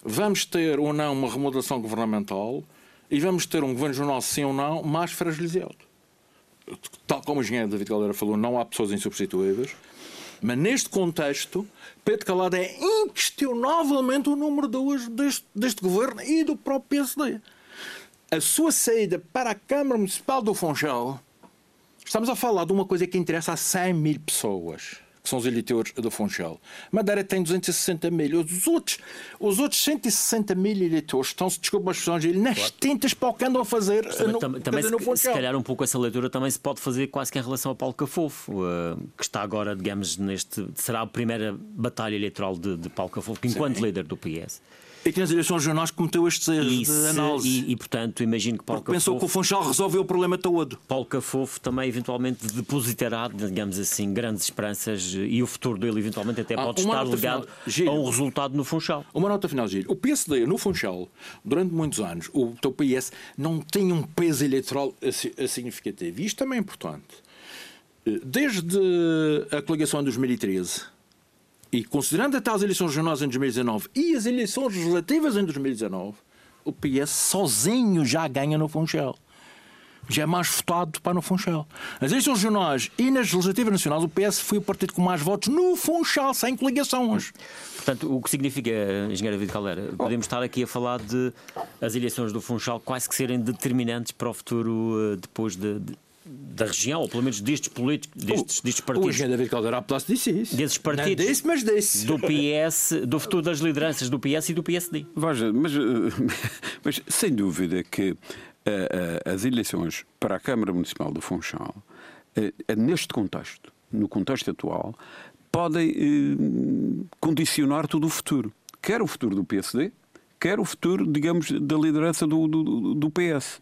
vamos ter ou não uma remodelação governamental e vamos ter um governo jornal, sim ou não, mais fragilizado. Tal como o engenheiro David Caldeira falou, não há pessoas insubstituíveis. Mas neste contexto, Pedro Calado é inquestionavelmente o número dois deste, deste governo e do próprio PSD. A sua saída para a Câmara Municipal do Funchal Estamos a falar de uma coisa que interessa a 100 mil pessoas, que são os eleitores do Funchal. Madeira tem 260 mil. Os outros, os outros 160 mil eleitores estão-se, desculpa as nas claro. tintas para o que andam a fazer no, também, também no se, se calhar um pouco essa leitura também se pode fazer quase que em relação a Paulo Cafofo, uh, que está agora, digamos, neste... Será a primeira batalha eleitoral de, de Paulo Cafofo, enquanto Sim. líder do PS. E que nas eleições jornais cometeu estes erros e, de análise. E, e, portanto, imagino que Paulo Porque Cafofo... pensou que o Funchal resolveu o problema todo. Paulo Cafofo também, eventualmente, depositará, digamos assim, grandes esperanças e o futuro dele, eventualmente, até ah, pode estar ligado final, a um resultado no Funchal. Uma nota final, Giro. O PSD, no Funchal, durante muitos anos, o teu PS não tem um peso eleitoral significativo. E isto também é importante. Desde a coligação de 2013 e considerando até as eleições regionais em 2019 e as eleições legislativas em 2019, o PS sozinho já ganha no Funchal. Já é mais votado para no Funchal. Nas eleições regionais e nas legislativas nacionais, o PS foi o partido com mais votos no Funchal, sem coligações. Portanto, o que significa, engenheiro David Caldeira, podemos estar aqui a falar de as eleições do Funchal quase que serem determinantes para o futuro eh, depois de, de da região, ou pelo menos destes políticos, destes, destes partidos. O engenheiro David Caldeira Apelasso disse isso. Desses partidos. Não disse, mas disse. Do PS, do futuro das lideranças do PS e do PSD. Veja, mas, eh, *laughs* mas sem dúvida que uh, uh, as eleições para a Câmara Municipal do Funchal, neste contexto, no contexto atual, podem condicionar todo o futuro. Quer o futuro do PSD, quer o futuro, digamos, da liderança do, do, do PS.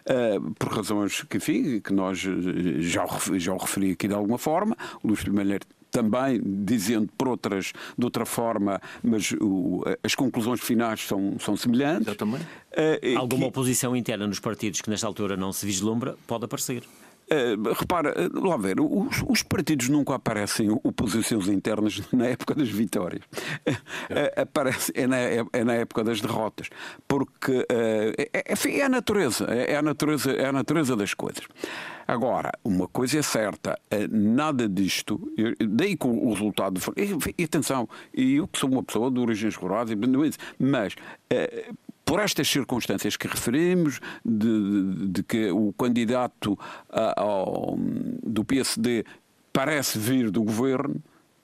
Uh, por razões que, enfim, que nós eh, já, já o referi aqui de alguma forma. O Luís Malheiro também dizendo por outras, de outra forma, mas o, as conclusões finais são, são semelhantes. Exatamente. Uh, Alguma que... oposição interna nos partidos que nesta altura não se vislumbra pode aparecer. Uh, repara, uh, lá ver, os, os, partidos nunca aparecem oposições internas *laughs* na época das vitórias. Uh, uh, aparece, é na, é, é, na época das derrotas. Porque é, é, é, a natureza, é, a natureza, é a natureza das coisas. Agora, uma coisa é certa, nada disto, daí com o resultado. E atenção, eu que sou uma pessoa de origens rurais, mas por estas circunstâncias que referimos, de, de, de que o candidato a, ao, do PSD parece vir do governo,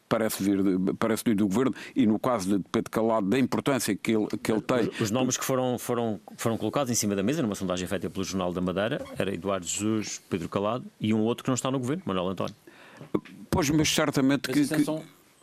parece vir, parece vir do governo e no caso de Pedro Calado da importância que ele, que ele tem. Os, os nomes que foram, foram, foram colocados em cima da mesa numa sondagem feita pelo Jornal da Madeira era Eduardo Jesus, Pedro Calado e um outro que não está no governo, Manuel António. Pois, mas certamente que, que...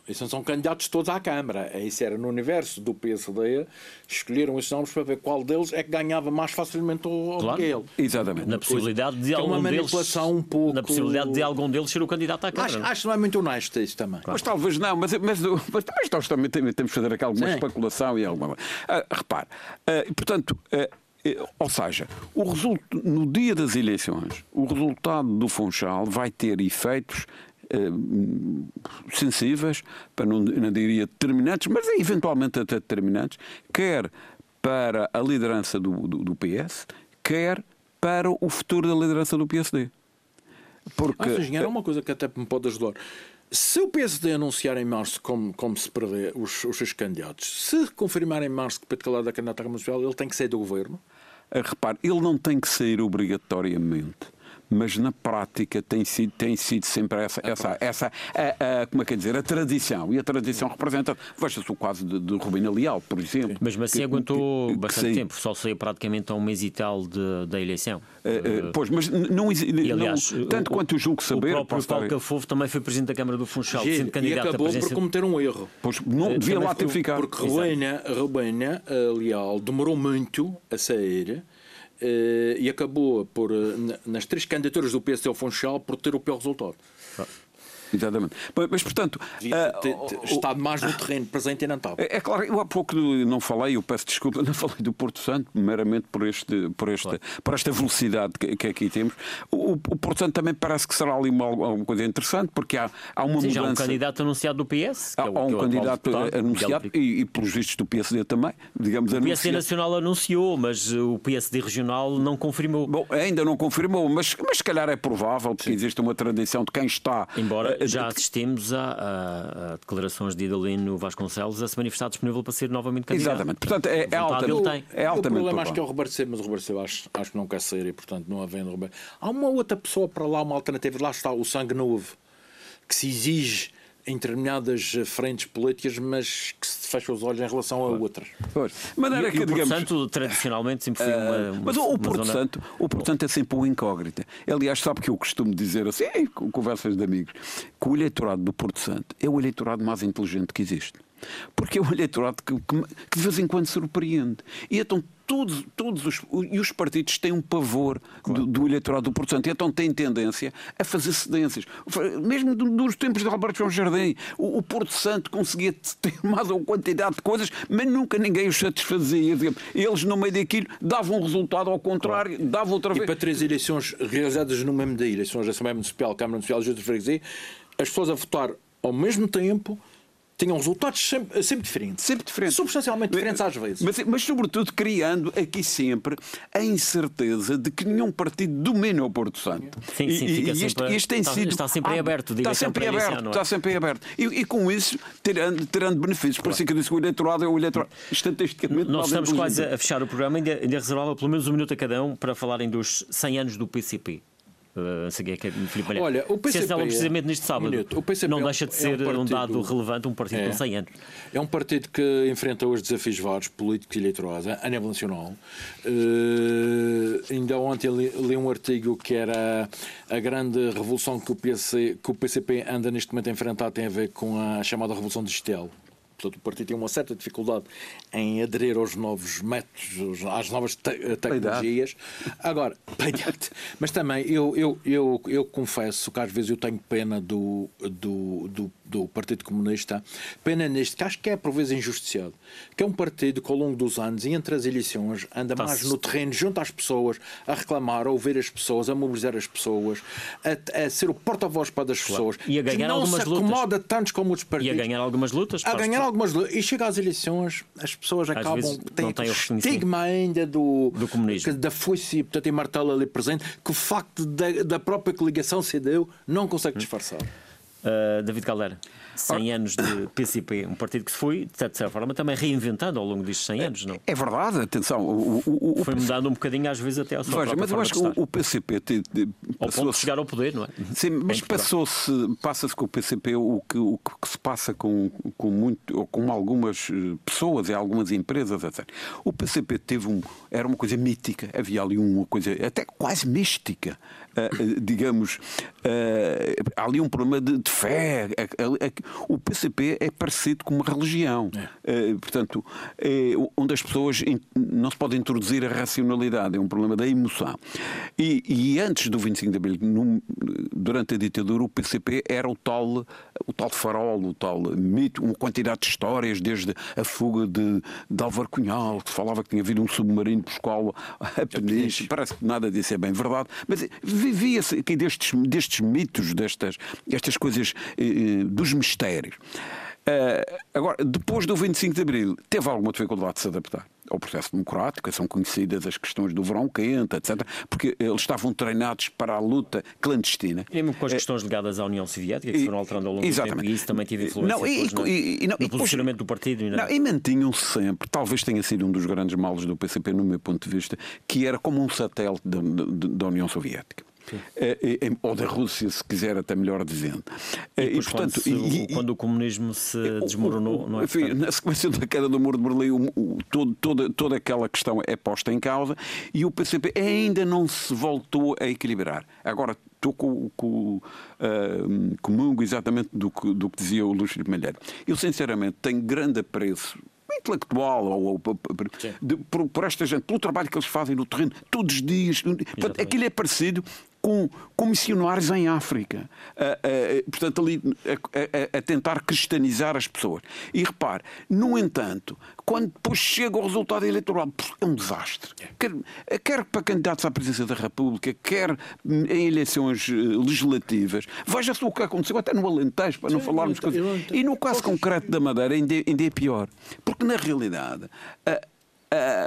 Isso são candidatos todos à Câmara. É isso era no universo do PSD, escolheram esses nomes para ver qual deles é que ganhava mais facilmente o Claro. que ele. Exatamente. Na possibilidade de que é algum uma deles. manipulação um pouco- Na possibilidade de algum deles ser o candidato à Acho, Câmara. acho que não é muito honesto isso também. Mas talvez não, mas, mas, mas, mas nós também temos de fazer aqui alguma Sim. especulação e alguma. Ah, repare, ah, portanto, ah, eh, ou seja, o result... no dia das eleições, o resultado do Funchal vai ter efeitos sensíveis, para não, não diria determinantes, mas eventualmente até determinantes, quer para a liderança do, do, do PS, quer para o futuro da liderança do PSD. Porque Ah. Engenheiro, há uma coisa que até me pode ajudar. Se o PSD anunciar em março como, como se prevê os, os seus candidatos, se confirmar em março que Pedro Calado é candidato à Municipal, ele tem que sair do governo? Ah, Repare, ele não tem que sair obrigatoriamente, mas na prática tem sido, tem sido sempre essa, essa, essa a, a- como é que é dizer, a tradição. E a tradição representa, veja-se o caso de, de Rubina Leal, por exemplo. Mas assim que- aguentou que- que bastante saiu. tempo, só saiu praticamente a um mês e tal de- da eleição. Eh, eh, pois, mas não, exi- E, aliás, não- tanto o- quanto eu julgo saber. O próprio Paulo Cafofo também foi presidente da Câmara do Funchal, Giro, sendo e candidato à acabou por cometer um erro. Pois não Eh, devia também lá ter ficado. Porque eh, Leal demorou muito a sair e acabou por, eh, na- nas três candidaturas do PSD ao Funchal, por ter o pior resultado. Exatamente. Mas, portanto. Devia ah, ter, o- o- estado mais no terreno presente e não estava. É é claro, eu há pouco não falei, eu peço desculpa, *laughs* não falei do Porto Santo, meramente por, este, por, esta, por esta velocidade que, que aqui temos. O, o Porto Santo também parece que será ali uma, alguma coisa interessante, porque há, há uma Sim, já há um mudança. candidato anunciado do PS. que Há, é o- há é um o candidato deputado, anunciado Miguel e, e pelos vistos do PSD também, digamos O PSD anunciado. Nacional anunciou, mas o PSD Regional não confirmou. Bom, ainda não confirmou, mas, mas se calhar é provável, porque existe uma tradição de quem está. Embora eh, já assistimos a, a- a declarações de Idalino Vasconcelos a se manifestar disponível para ser novamente candidato. Exatamente. Portanto, é, é, Vontade alta, ele tem. é o altamente problema acho que é o Roberto Seio, mas o Roberto Seio acho, acho que não quer sair e, portanto, não havendo Roberto. Há uma outra pessoa para lá, uma alternativa. Lá está o sangue novo, que se exige em determinadas eh, frentes políticas, mas que se fecha os olhos em relação a outras. Pois. De E, maneira e que, o Porto digamos, Santo, tradicionalmente, sempre foi uma, uma, Mas o, o uma Porto zona- Santo, o Porto Santo é sempre uma incógnita. Aliás, sabe que eu costumo dizer assim, em conversas de amigos, que o eleitorado do Porto Santo é o eleitorado mais inteligente que existe. Porque é o eleitorado que, que- de vez em quando surpreende. E então todos, todos os, e os partidos têm um pavor do, do eleitorado do Porto Santo. E então têm tendência a fazer cedências. Mesmo dos tempos de Alberto João Jardim, o, o Porto Santo conseguia ter *laughs* mais uma quantidade de coisas, mas nunca ninguém os satisfazia. Eles, no meio daquilo, davam um resultado ao contrário, davam outra E vez. para três eleições realizadas no mesmo dia, eleições da Assembleia Municipal, Câmara Municipal e Junta de Freguesia, as pessoas a votar ao mesmo tempo tinham resultados sempre, sempre diferentes. Sempre diferentes. Substancialmente diferentes às vezes. Mas, mas, sobretudo, criando aqui sempre a incerteza de que nenhum partido domina o Porto Santo. Sim, sim, e, e isto, tem está- sido. está sempre em aberto, de Está eleição sempre aberto. é? Está sempre em aberto. E, e com isso, terando, terando benefícios. Por isso que eu disse que o eleitorado é o eleitorado. Estatisticamente, Nós estamos quase a fechar o programa, ainda, ainda reservava pelo menos um minuto a cada um para falarem dos 100 anos do PCP. Uh, Filipe Malheiro. Olha, o Se PCP estavam precisamente neste sábado. Minuto. O PCP não é deixa de é um ser um, partido- dado relevante, um partido É. com 100 anos. É um partido que enfrenta hoje desafios vários, políticos e eleitorais, a nível nacional. Eh, ainda ontem li, li um artigo que era a grande revolução que o, PC, que o PCP anda neste momento a enfrentar tem a ver com a chamada revolução digital. Portanto, o partido tem uma certa dificuldade em aderir aos novos métodos, às novas te- tecnologias. Agora, *laughs* mas também eu, eu, eu, eu confesso que às vezes eu tenho pena do, do, do, do Partido Comunista, pena neste que acho que é por vezes injusticiado, que é um partido que ao longo dos anos e entre as eleições anda mais no terreno, junto às pessoas, a reclamar, a ouvir as pessoas, a mobilizar as pessoas, a, a ser o porta-voz para das pessoas, E a que ganhar não algumas se lutas. acomoda tantos como outros E partidos a ganhar algumas lutas. a ganhar algumas. E chega às eleições, as pessoas acabam. vezes têm o estigma ainda do, do comunismo. que- da foice, portanto, em martelo ali presente, que o facto da, da própria coligação CDU não consegue disfarçar. Uh, David Caldeira, 100 anos de PCP, um partido que se foi, de certa forma, também reinventando ao longo destes 100 anos, não? É verdade, atenção. O, o, o, Foi mudando um bocadinho, às vezes, até a sua Veja, própria mas eu acho que o, PCP te- te- Ao ponto de chegar ao poder, não é? Sim, mas Em Portugal. passou-se, passa-se com o PCP o que, o que se passa com, com, muito, com algumas eh, pessoas e algumas empresas, etc. O PCP teve um, era uma coisa mítica, havia ali uma coisa até quase mística, eh, eh, digamos, há ali um problema de, de fé. Eh, eh, o PCP é parecido com uma religião. É. Uh, portanto, é onde as pessoas não se pode introduzir a racionalidade, é um problema da emoção. E, e antes do 25 de Abril, num, durante a ditadura, o PCP era o tal, o tal farol, o tal mito, uma quantidade de histórias, desde a fuga de, de Álvaro Cunhal, que falava que tinha havido um submarino por escola a Peniche. Parece que nada disso é bem verdade, mas vivia-se aqui destes, destes mitos, destas, estas coisas eh, eh dos mistérios. Uh, agora, depois do 25 de Abril, teve alguma dificuldade de se adaptar ao processo democrático, são conhecidas as questões do verão quente, etc., porque eles estavam treinados para a luta clandestina. E mesmo com as eh, questões ligadas à União Soviética, que foram alterando ao longo Exatamente. do tempo, e isso também teve influência não, e, depois, e, e, não, no posicionamento do partido. E, não, e mantinham-se sempre, talvez tenha sido um dos grandes males do PCP, no meu ponto de vista, que era como um satélite da, da, da União Soviética. É, é, ou da Rússia, se quiser, até melhor dizendo. E, e portanto, quando, e, quando, o comunismo se desmoronou, não é? Enfim, na sequência da queda do muro de Berlim, o, o, todo, toda, toda aquela questão é posta em causa e o PCP ainda não se voltou a equilibrar. Agora, estou com, com, uh, comungo exatamente do que, do que dizia o Luís Filipe Malheiro. Eu, sinceramente, tenho grande apreço intelectual ou, ou de, por, por, esta gente, pelo trabalho que eles fazem no terreno, todos os dias. Portanto, aquilo é parecido com, com missionários em África. portanto, ali a, a, a, tentar cristianizar as pessoas. E repare, no entanto, quando depois chega o resultado eleitoral, é um desastre. Quer, quer para candidatos à presidência da República, quer em eleições eh, legislativas. Veja-se o que aconteceu até no Alentejo, para não Sim, falarmos coisas. E no caso concreto da Madeira, ainda, ainda é pior. Porque, na realidade,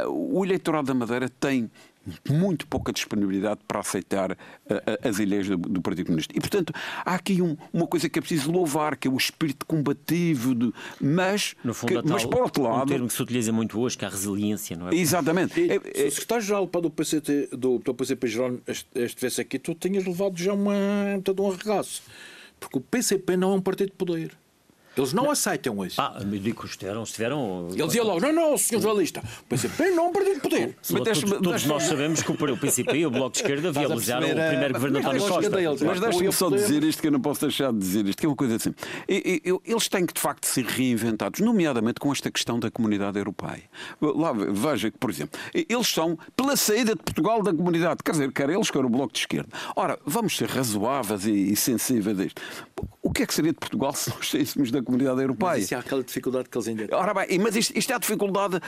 o eleitorado da Madeira tem muito pouca disponibilidade para aceitar uh, as ideias do, do, Partido Comunista. E, portanto, há aqui um, uma coisa que é preciso louvar, que é o espírito combativo, de, mas, no fundo, que, mas por outro lado... Um termo que se utiliza muito hoje, que é a resiliência, não é? Exatamente. E, é, é, se o secretário-geral do PCT, do, do PCP Jerónimo estivesse aqui, tu tinhas levado já uma, todo um arregaço. Porque o PCP não é um partido de poder. Eles não, não. aceitam isso. Ah, me digo que estiveram, estiveram. Ele dizia logo: não, não, senhor jornalista, o PCP não perdeu poder. Mas todos, todos nós sabemos que o PCP e o Bloco de Esquerda viabilizaram o primeiro governo António Costa. Mas deixe-me só dizer isto que eu não posso deixar de dizer isto, que é uma coisa assim. Eles têm que, de facto, ser reinventados, nomeadamente com esta questão da comunidade europeia. Lá, veja que, por exemplo, eles são pela saída de Portugal da comunidade, quer dizer, quer eles, quer o Bloco de Esquerda. Ora, vamos ser razoáveis e, sensíveis a isto. O que é que seria de Portugal *laughs* se nós saíssemos da comunidade europeia? isso é aquela dificuldade que eles ainda têm. Ora bem, mas isto, isto é a dificuldade uh,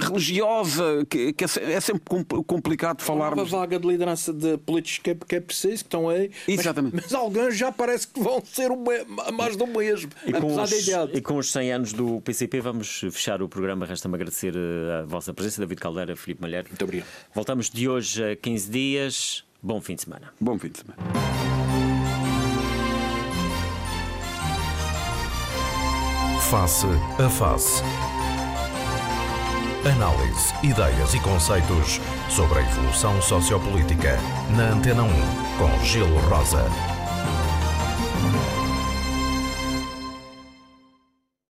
religiosa, que, que, é, é sempre complicado de falar. Uma vaga de liderança de políticos que é, que é preciso, que estão aí. Exatamente. Mas, mas alguns já parece que vão ser mais do mesmo. E com, os, e com os 100 anos do PCP, vamos fechar o programa. Resta-me agradecer eh, a vossa presença, David Caldeira, Filipe Malheiro. Muito obrigado. Voltamos de hoje a 15 dias. Bom fim de semana. Bom fim de semana. Face a Face. Análise, ideias e conceitos sobre a evolução sociopolítica. Na Antena 1, com Gelo Rosa.